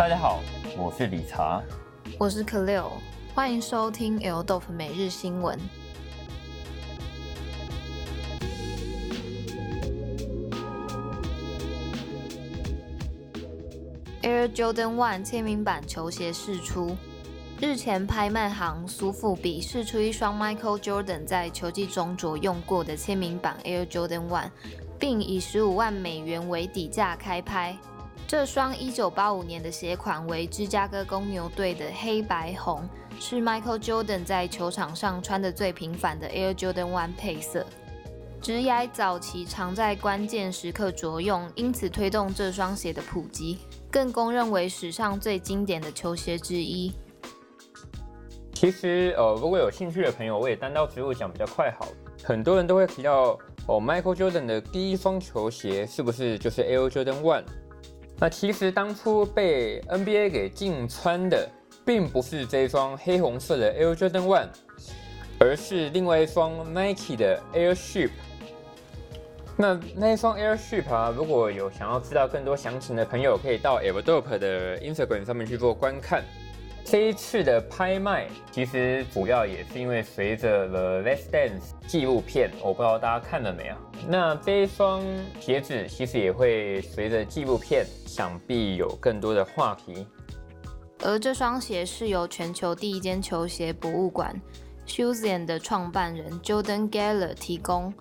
大家好，我是理查，我是 k l e 欢迎收听 L d o f 每日新闻。Air Jordan One 签名版球鞋释出。日前，拍卖行苏富比试出一双 Michael Jordan 在球季中着用过的签名版 Air Jordan One，并以十五万美元为底价开拍。这双1985年的鞋款为芝加哥公牛队的黑白红，是 Michael Jordan 在球场上穿的最频繁的 Air Jordan One 配色。直涯早期常在关键时刻着用，因此推动这双鞋的普及，更公认为史上最经典的球鞋之一。其实，呃，如果有兴趣的朋友，我也单刀直入讲比较快好。很多人都会提到，哦，Michael Jordan 的第一双球鞋是不是就是 Air Jordan One？那其实当初被 NBA 给禁穿的，并不是这双黑红色的 Air Jordan One，而是另外一双 Nike 的 Air Ship。那那一双 Air Ship 啊，如果有想要知道更多详情的朋友，可以到 Everdope 的 Instagram 上面去做观看。这一次的拍卖，其实主要也是因为随着《The Last Dance》纪录片，我不知道大家看了没有。那这一双鞋子其实也会随着纪录片，想必有更多的话题。而这双鞋是由全球第一间球鞋博物馆 Shoesian 的创办人 Jordan Geller 提供。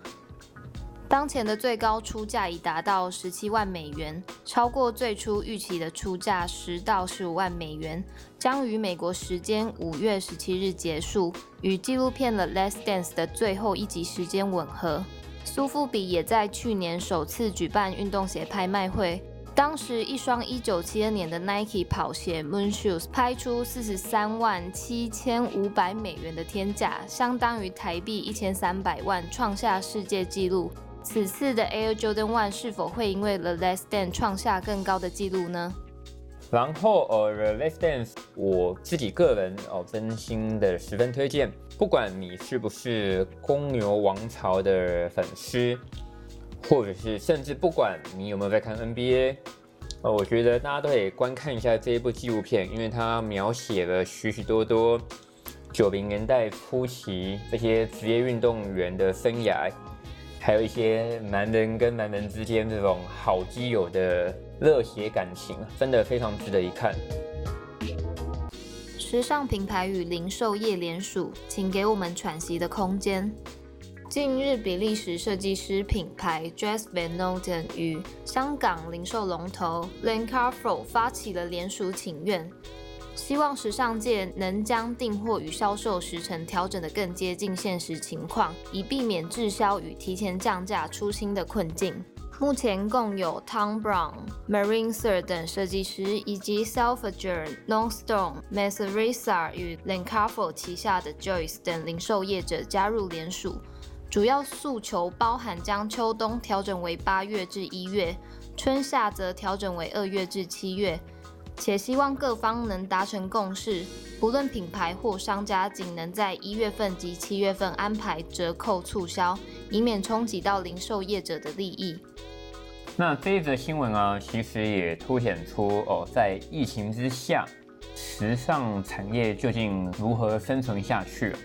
当前的最高出价已达到十七万美元，超过最初预期的出价十到十五万美元，将于美国时间五月十七日结束，与纪录片《The Last Dance》的最后一集时间吻合。苏富比也在去年首次举办运动鞋拍卖会，当时一双一九七二年的 Nike 跑鞋 Moon Shoes 拍出四十三万七千五百美元的天价，相当于台币一千三百万，创下世界纪录。此次的 Air Jordan One 是否会因为 The Last Dance 创下更高的纪录呢？然后呃，The Last Dance 我自己个人哦，真心的十分推荐。不管你是不是公牛王朝的粉丝，或者是甚至不管你有没有在看 NBA，呃，我觉得大家都可以观看一下这一部纪录片，因为它描写了许许多多九零年代初期这些职业运动员的生涯。还有一些男人跟男人之间这种好基友的热血感情，真的非常值得一看。时尚品牌与零售业联署，请给我们喘息的空间。近日，比利时设计师品牌 Dress Van Noten 与香港零售龙头 Len Carfro 发起了联署请愿。希望时尚界能将订货与销售时程调整得更接近现实情况，以避免滞销与提前降价出新的困境。目前共有 Tom Brown、Marine Sir 等设计师，以及 Selfridges、Longstone、Maserisa 与 Lancafo 旗下的 Joyce 等零售业者加入联署。主要诉求包含将秋冬调整为八月至一月，春夏则调整为二月至七月。且希望各方能达成共识，不论品牌或商家，仅能在一月份及七月份安排折扣促销，以免冲击到零售业者的利益。那这一则新闻啊，其实也凸显出哦，在疫情之下，时尚产业究竟如何生存下去？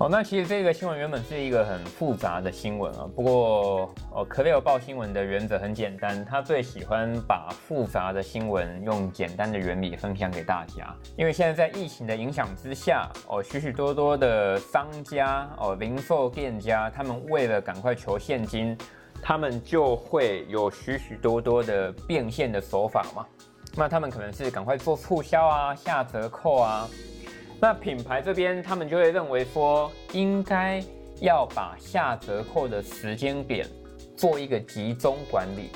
哦，那其实这个新闻原本是一个很复杂的新闻啊。不过，哦，可雷尔报新闻的原则很简单，他最喜欢把复杂的新闻用简单的原理分享给大家。因为现在在疫情的影响之下，哦，许许多多的商家、哦，零售店家，他们为了赶快求现金，他们就会有许许多多的变现的手法嘛。那他们可能是赶快做促销啊，下折扣啊。那品牌这边，他们就会认为说，应该要把下折扣的时间点做一个集中管理。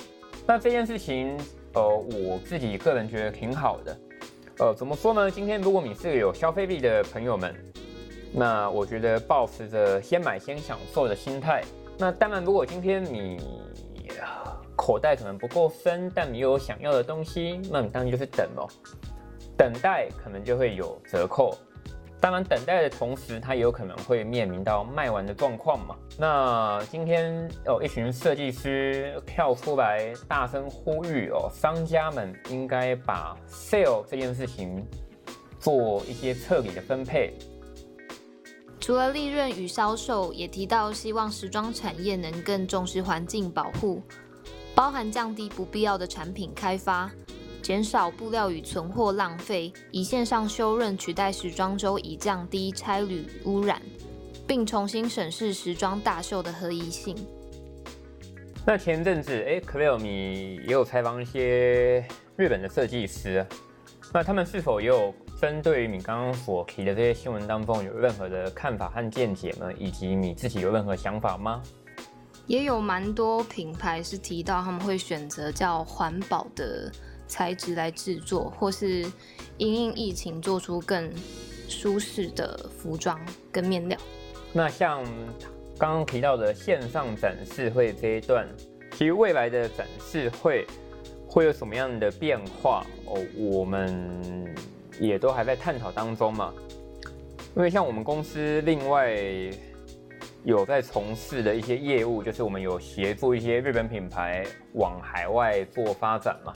那这件事情，呃，我自己个人觉得挺好的。呃，怎么说呢？今天如果你是有消费力的朋友们，那我觉得保持着先买先享受的心态。那当然，如果今天你口袋可能不够深，但你有想要的东西，那你当然就是等咯。等待可能就会有折扣。当然，等待的同时，它也有可能会面临到卖完的状况嘛。那今天哦，一群设计师跳出来大声呼吁哦，商家们应该把 sale 这件事情做一些彻底的分配。除了利润与销售，也提到希望时装产业能更重视环境保护，包含降低不必要的产品开发。减少布料与存货浪费，以线上修润取代时装周，以降低差旅污染，并重新审视时装大秀的合宜性。那前阵子，哎 c l a 米也有采访一些日本的设计师，那他们是否也有针对于你刚刚所提的这些新闻当中有任何的看法和见解呢？以及你自己有任何想法吗？也有蛮多品牌是提到他们会选择叫环保的。材质来制作，或是因应疫情做出更舒适的服装跟面料。那像刚刚提到的线上展示会这一段，其实未来的展示会会有什么样的变化哦？我们也都还在探讨当中嘛。因为像我们公司另外有在从事的一些业务，就是我们有协助一些日本品牌往海外做发展嘛。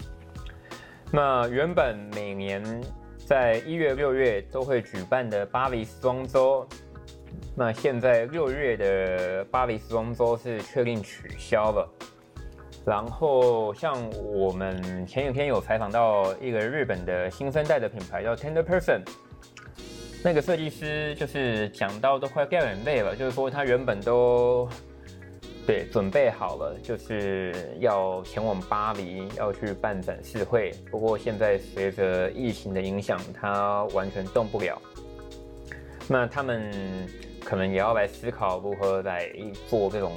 那原本每年在一月、六月都会举办的巴黎时装周，那现在六月的巴黎时装周是确定取消了。然后像我们前几天有采访到一个日本的新生代的品牌叫 Tender Person，那个设计师就是讲到都快掉眼泪了，就是说他原本都。对，准备好了，就是要前往巴黎，要去办展示会。不过现在随着疫情的影响，他完全动不了。那他们可能也要来思考如何来做这种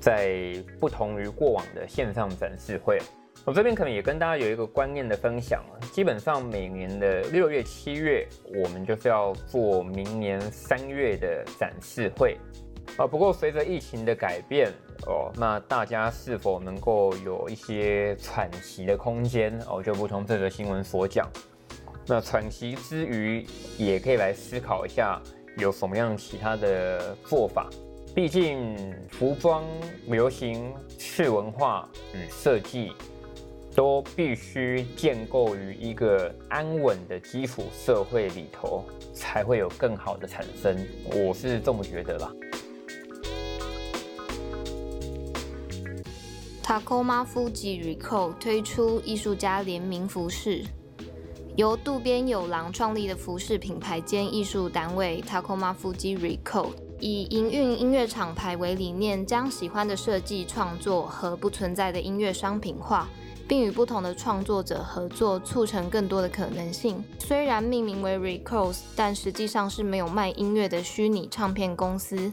在不同于过往的线上展示会。我这边可能也跟大家有一个观念的分享基本上每年的六月、七月，我们就是要做明年三月的展示会。啊，不过随着疫情的改变哦，那大家是否能够有一些喘息的空间哦？就如同这则新闻所讲，那喘息之余，也可以来思考一下有什么样其他的做法。毕竟服装、流行、次文化与设计，都必须建构于一个安稳的基础社会里头，才会有更好的产生。我是这么觉得啦。Tacoma Fuji Recall 推出艺术家联名服饰，由渡边有郎创立的服饰品牌兼艺术单位 Tacoma Fuji Recall，以营运音乐厂牌为理念，将喜欢的设计创作和不存在的音乐商品化，并与不同的创作者合作，促成更多的可能性。虽然命名为 Recalls，但实际上是没有卖音乐的虚拟唱片公司。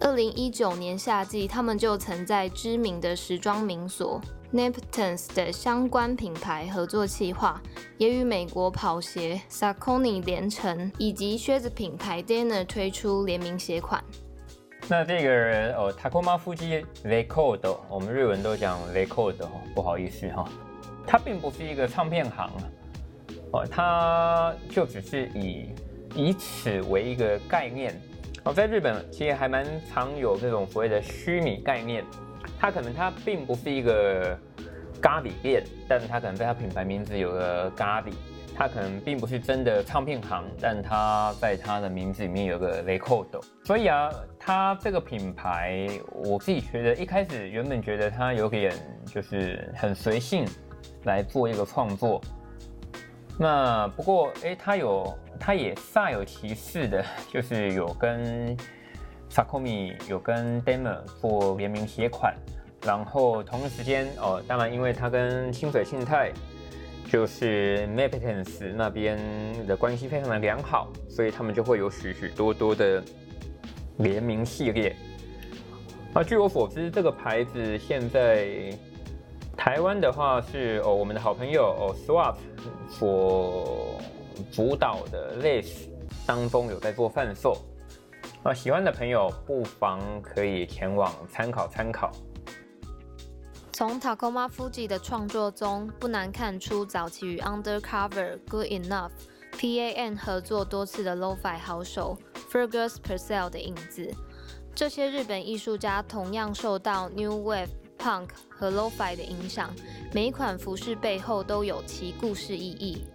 二零一九年夏季，他们就曾在知名的时装名所 Neptunes 的相关品牌合作企划，也与美国跑鞋 Saucony 联成，以及靴子品牌 Danner 推出联名鞋款。那这个人哦，Takoma Fuji Record，我们日文都讲 Record 哦，不好意思哈，它并不是一个唱片行哦，它就只是以以此为一个概念。哦，在日本其实还蛮常有这种所谓的虚拟概念，它可能它并不是一个咖喱店，但是它可能在它品牌名字有个咖喱，它可能并不是真的唱片行，但它在它的名字里面有个 record。所以啊，它这个品牌，我自己觉得一开始原本觉得它有点就是很随性来做一个创作。那不过，哎，他有，他也煞有其事的，就是有跟 Sakomi 有跟 Demer 做联名鞋款，然后同一时间，哦，当然，因为他跟清水信泰就是 Maptens 那边的关系非常的良好，所以他们就会有许许多多的联名系列。那据我所知，这个牌子现在。台湾的话是哦，我们的好朋友哦，Swap 所主导的 list 当中有在做贩售，啊，喜欢的朋友不妨可以前往参考参考。从 Tacoma Fuji 的创作中，不难看出早期与 Undercover、Good Enough PAN 合作多次的 Lo-Fi 好手 Fergus Purcell 的影子。这些日本艺术家同样受到 New Wave、Punk 和 Lo-Fi 的影响，每一款服饰背后都有其故事意义。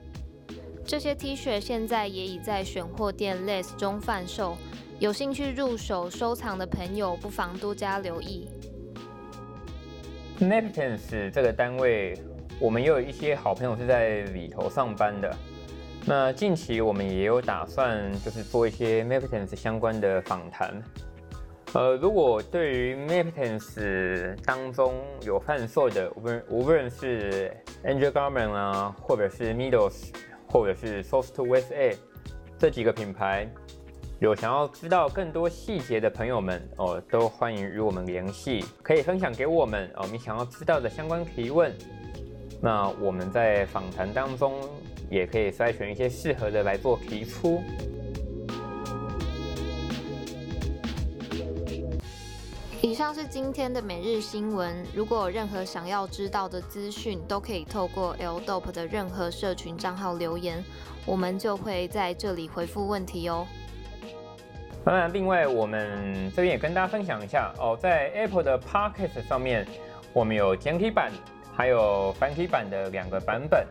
这些 T 恤现在也已在选货店 Less 中贩售，有兴趣入手收藏的朋友不妨多加留意。Napkins 这个单位，我们也有一些好朋友是在里头上班的。那近期我们也有打算，就是做一些 Napkins 相关的访谈。呃，如果对于 Napkins 当中有贩售的，无论无论是 Angel Garment 啊，或者是 Middles。或者是 Source to West A 这几个品牌，有想要知道更多细节的朋友们哦，都欢迎与我们联系，可以分享给我们哦，你想要知道的相关提问。那我们在访谈当中也可以筛选一些适合的来做提出。像是今天的每日新闻。如果有任何想要知道的资讯，都可以透过 L Dope 的任何社群账号留言，我们就会在这里回复问题哦。当然，另外我们这边也跟大家分享一下哦，在 Apple 的 Podcast 上面，我们有简体版还有繁体版的两个版本，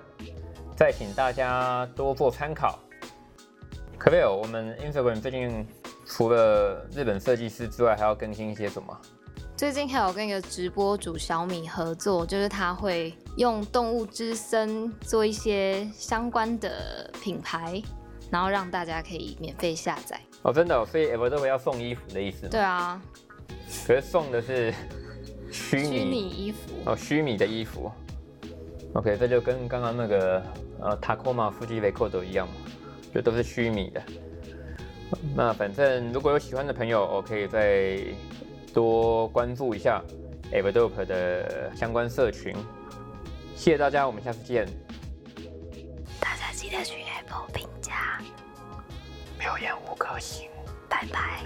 再请大家多做参考。可贝尔，我们 Instagram 最近。除了日本设计师之外，还要更新一些什么？最近还有跟一个直播主小米合作，就是他会用动物之声做一些相关的品牌，然后让大家可以免费下载。哦，真的，所以 e v e r o 要送衣服的意思吗？对啊，可是送的是虚拟虚拟衣服哦，虚拟的衣服。OK，这就跟刚刚那个呃 Tacoma Fuji Record 一样嘛，就都是虚拟的。那反正如果有喜欢的朋友，我可以再多关注一下 Everdope 的相关社群。谢谢大家，我们下次见。大家记得去 Apple 评价，留言五颗星，拜拜。